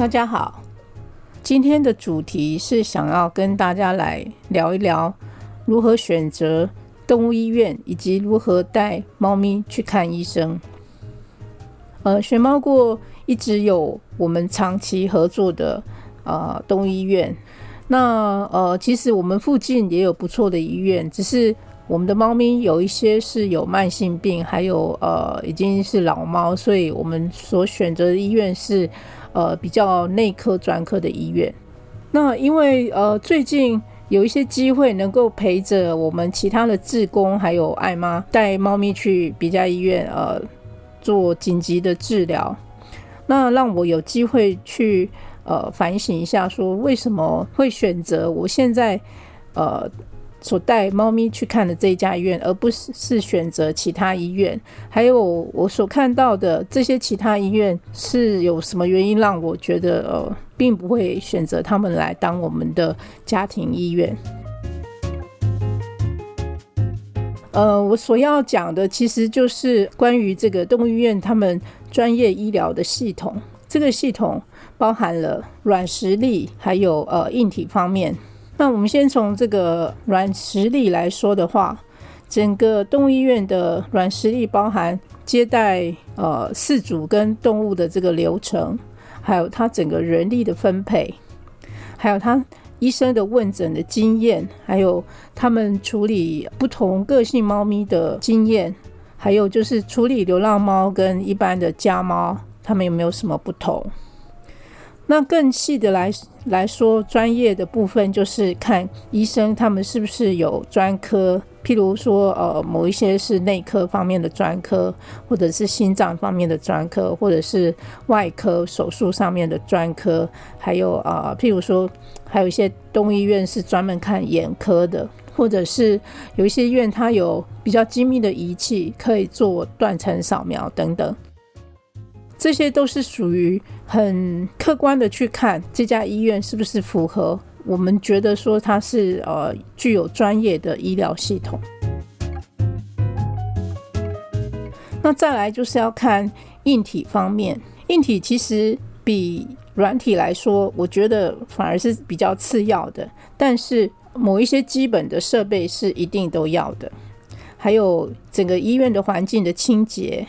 大家好，今天的主题是想要跟大家来聊一聊如何选择动物医院，以及如何带猫咪去看医生。呃，选猫过一直有我们长期合作的呃动物医院，那呃其实我们附近也有不错的医院，只是我们的猫咪有一些是有慢性病，还有呃已经是老猫，所以我们所选择的医院是。呃，比较内科专科的医院。那因为呃，最近有一些机会能够陪着我们其他的志工还有爱妈带猫咪去比较医院呃做紧急的治疗，那让我有机会去呃反省一下，说为什么会选择我现在呃。所带猫咪去看的这一家医院，而不是是选择其他医院。还有我所看到的这些其他医院，是有什么原因让我觉得呃，并不会选择他们来当我们的家庭医院？呃，我所要讲的其实就是关于这个动物医院他们专业医疗的系统。这个系统包含了软实力，还有呃硬体方面。那我们先从这个软实力来说的话，整个动物医院的软实力包含接待呃饲主跟动物的这个流程，还有它整个人力的分配，还有他医生的问诊的经验，还有他们处理不同个性猫咪的经验，还有就是处理流浪猫跟一般的家猫，他们有没有什么不同？那更细的来来说，专业的部分就是看医生他们是不是有专科，譬如说，呃，某一些是内科方面的专科，或者是心脏方面的专科，或者是外科手术上面的专科，还有啊，譬如说，还有一些东医院是专门看眼科的，或者是有一些医院它有比较精密的仪器可以做断层扫描等等。这些都是属于很客观的去看这家医院是不是符合我们觉得说它是呃具有专业的医疗系统。那再来就是要看硬体方面，硬体其实比软体来说，我觉得反而是比较次要的。但是某一些基本的设备是一定都要的，还有整个医院的环境的清洁。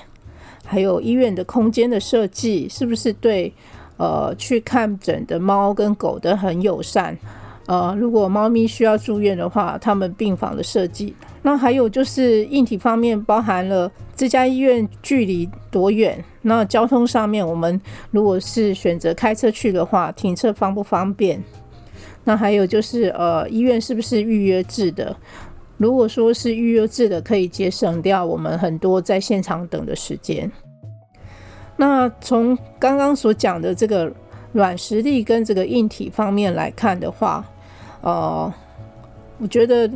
还有医院的空间的设计是不是对呃去看诊的猫跟狗的很友善？呃，如果猫咪需要住院的话，他们病房的设计。那还有就是硬体方面，包含了这家医院距离多远？那交通上面，我们如果是选择开车去的话，停车方不方便？那还有就是呃，医院是不是预约制的？如果说是预约制的，可以节省掉我们很多在现场等的时间。那从刚刚所讲的这个软实力跟这个硬体方面来看的话，呃，我觉得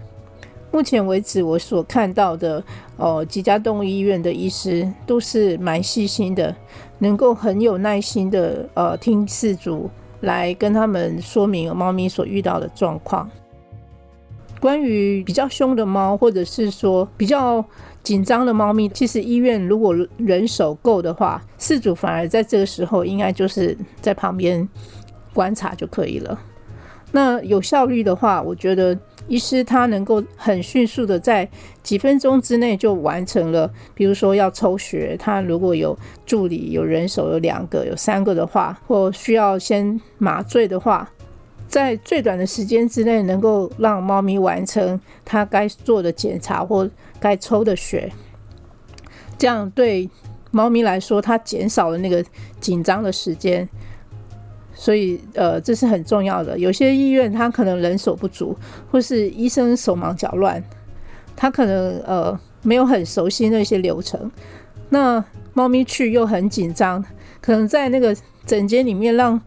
目前为止我所看到的，呃，几家动物医院的医师都是蛮细心的，能够很有耐心的呃听饲主来跟他们说明猫咪所遇到的状况。关于比较凶的猫，或者是说比较紧张的猫咪，其实医院如果人手够的话，饲主反而在这个时候应该就是在旁边观察就可以了。那有效率的话，我觉得医师他能够很迅速的在几分钟之内就完成了。比如说要抽血，他如果有助理、有人手有两个、有三个的话，或需要先麻醉的话。在最短的时间之内，能够让猫咪完成它该做的检查或该抽的血，这样对猫咪来说，它减少了那个紧张的时间。所以，呃，这是很重要的。有些医院它可能人手不足，或是医生手忙脚乱，他可能呃没有很熟悉那些流程。那猫咪去又很紧张，可能在那个诊间里面让。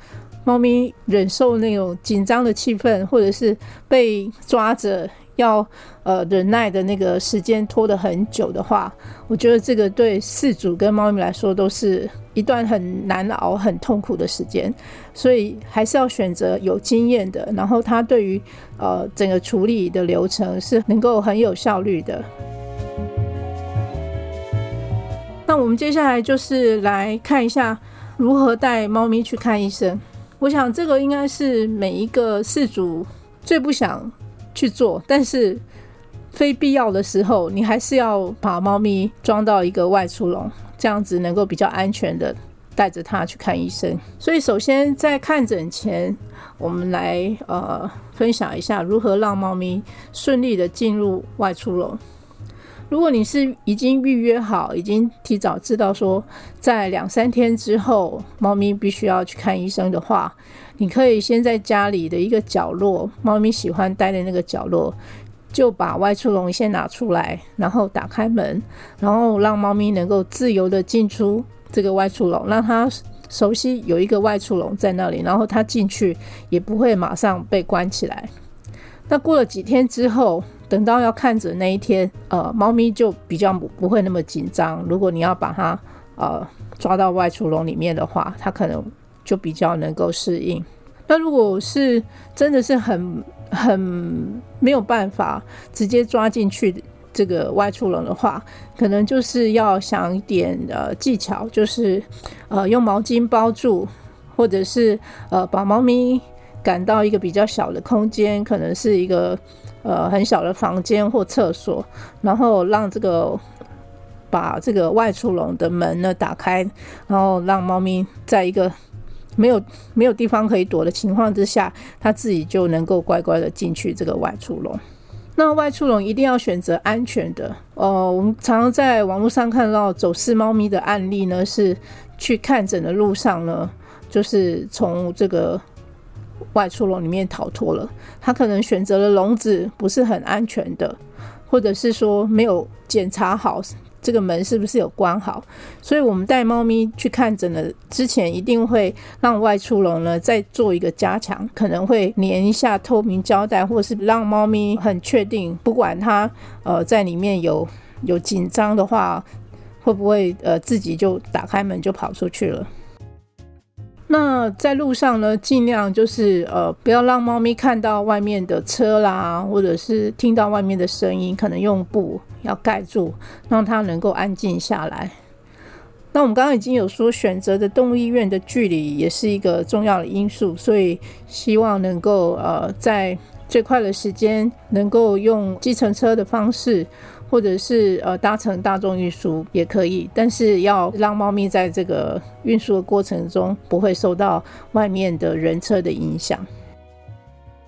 猫咪忍受那种紧张的气氛，或者是被抓着要呃忍耐的那个时间拖得很久的话，我觉得这个对饲主跟猫咪来说都是一段很难熬、很痛苦的时间。所以还是要选择有经验的，然后他对于呃整个处理的流程是能够很有效率的。那我们接下来就是来看一下如何带猫咪去看医生。我想这个应该是每一个饲主最不想去做，但是非必要的时候，你还是要把猫咪装到一个外出笼，这样子能够比较安全的带着它去看医生。所以，首先在看诊前，我们来呃分享一下如何让猫咪顺利的进入外出笼。如果你是已经预约好，已经提早知道说在两三天之后猫咪必须要去看医生的话，你可以先在家里的一个角落，猫咪喜欢待的那个角落，就把外出笼先拿出来，然后打开门，然后让猫咪能够自由的进出这个外出笼，让它熟悉有一个外出笼在那里，然后它进去也不会马上被关起来。那过了几天之后。等到要看诊那一天，呃，猫咪就比较不会那么紧张。如果你要把它呃抓到外出笼里面的话，它可能就比较能够适应。那如果是真的是很 很没有办法直接抓进去这个外出笼的话，可能就是要想一点呃技巧，就是呃用毛巾包住，或者是呃把猫咪赶到一个比较小的空间，可能是一个。呃，很小的房间或厕所，然后让这个把这个外出笼的门呢打开，然后让猫咪在一个没有没有地方可以躲的情况之下，它自己就能够乖乖的进去这个外出笼。那外出笼一定要选择安全的。呃，我们常常在网络上看到走失猫咪的案例呢，是去看诊的路上呢，就是从这个。外出笼里面逃脱了，他可能选择了笼子不是很安全的，或者是说没有检查好这个门是不是有关好，所以我们带猫咪去看诊的之前，一定会让外出笼呢再做一个加强，可能会粘一下透明胶带，或是让猫咪很确定，不管它呃在里面有有紧张的话，会不会呃自己就打开门就跑出去了。那在路上呢，尽量就是呃，不要让猫咪看到外面的车啦，或者是听到外面的声音，可能用布要盖住，让它能够安静下来。那我们刚刚已经有说，选择的动物医院的距离也是一个重要的因素，所以希望能够呃，在最快的时间能够用计程车的方式。或者是呃搭乘大众运输也可以，但是要让猫咪在这个运输的过程中不会受到外面的人车的影响。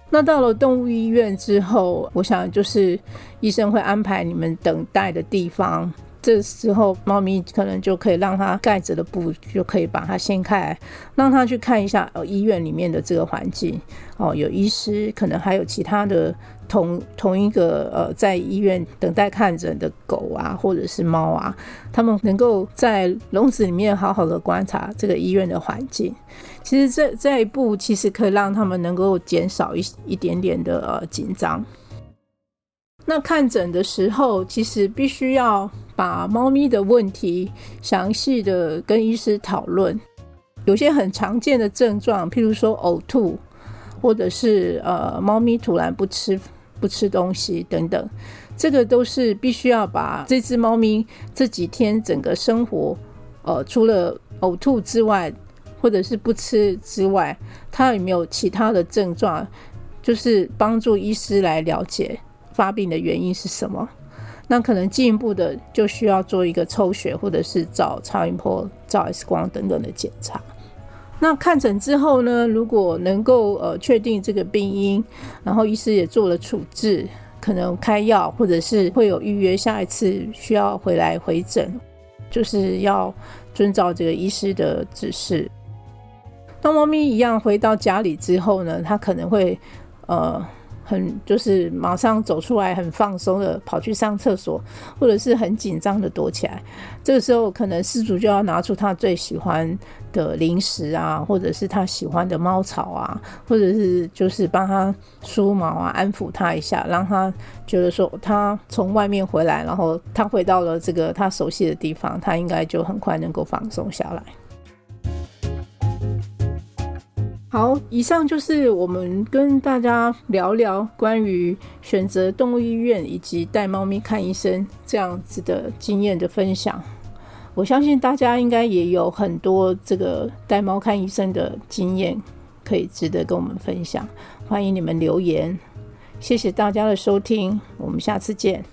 那到了动物医院之后，我想就是医生会安排你们等待的地方。这时候，猫咪可能就可以让它盖着的布就可以把它掀开，让它去看一下呃医院里面的这个环境哦，有医师，可能还有其他的同同一个呃在医院等待看诊的狗啊，或者是猫啊，他们能够在笼子里面好好的观察这个医院的环境。其实这这一步其实可以让他们能够减少一一点点的呃紧张。那看诊的时候，其实必须要把猫咪的问题详细的跟医师讨论。有些很常见的症状，譬如说呕吐，或者是呃猫咪突然不吃不吃东西等等，这个都是必须要把这只猫咪这几天整个生活，呃除了呕吐之外，或者是不吃之外，它有没有其他的症状，就是帮助医师来了解。发病的原因是什么？那可能进一步的就需要做一个抽血，或者是照超音波、照 X 光等等的检查。那看诊之后呢，如果能够呃确定这个病因，然后医师也做了处置，可能开药，或者是会有预约下一次需要回来回诊，就是要遵照这个医师的指示。当猫咪一样回到家里之后呢，它可能会呃。很就是马上走出来，很放松的跑去上厕所，或者是很紧张的躲起来。这个时候，可能失主就要拿出他最喜欢的零食啊，或者是他喜欢的猫草啊，或者是就是帮他梳毛啊，安抚他一下，让他觉得说他从外面回来，然后他回到了这个他熟悉的地方，他应该就很快能够放松下来。好，以上就是我们跟大家聊聊关于选择动物医院以及带猫咪看医生这样子的经验的分享。我相信大家应该也有很多这个带猫看医生的经验。可以值得跟我们分享。欢迎你们留言，谢谢大家的收听，我们下次见。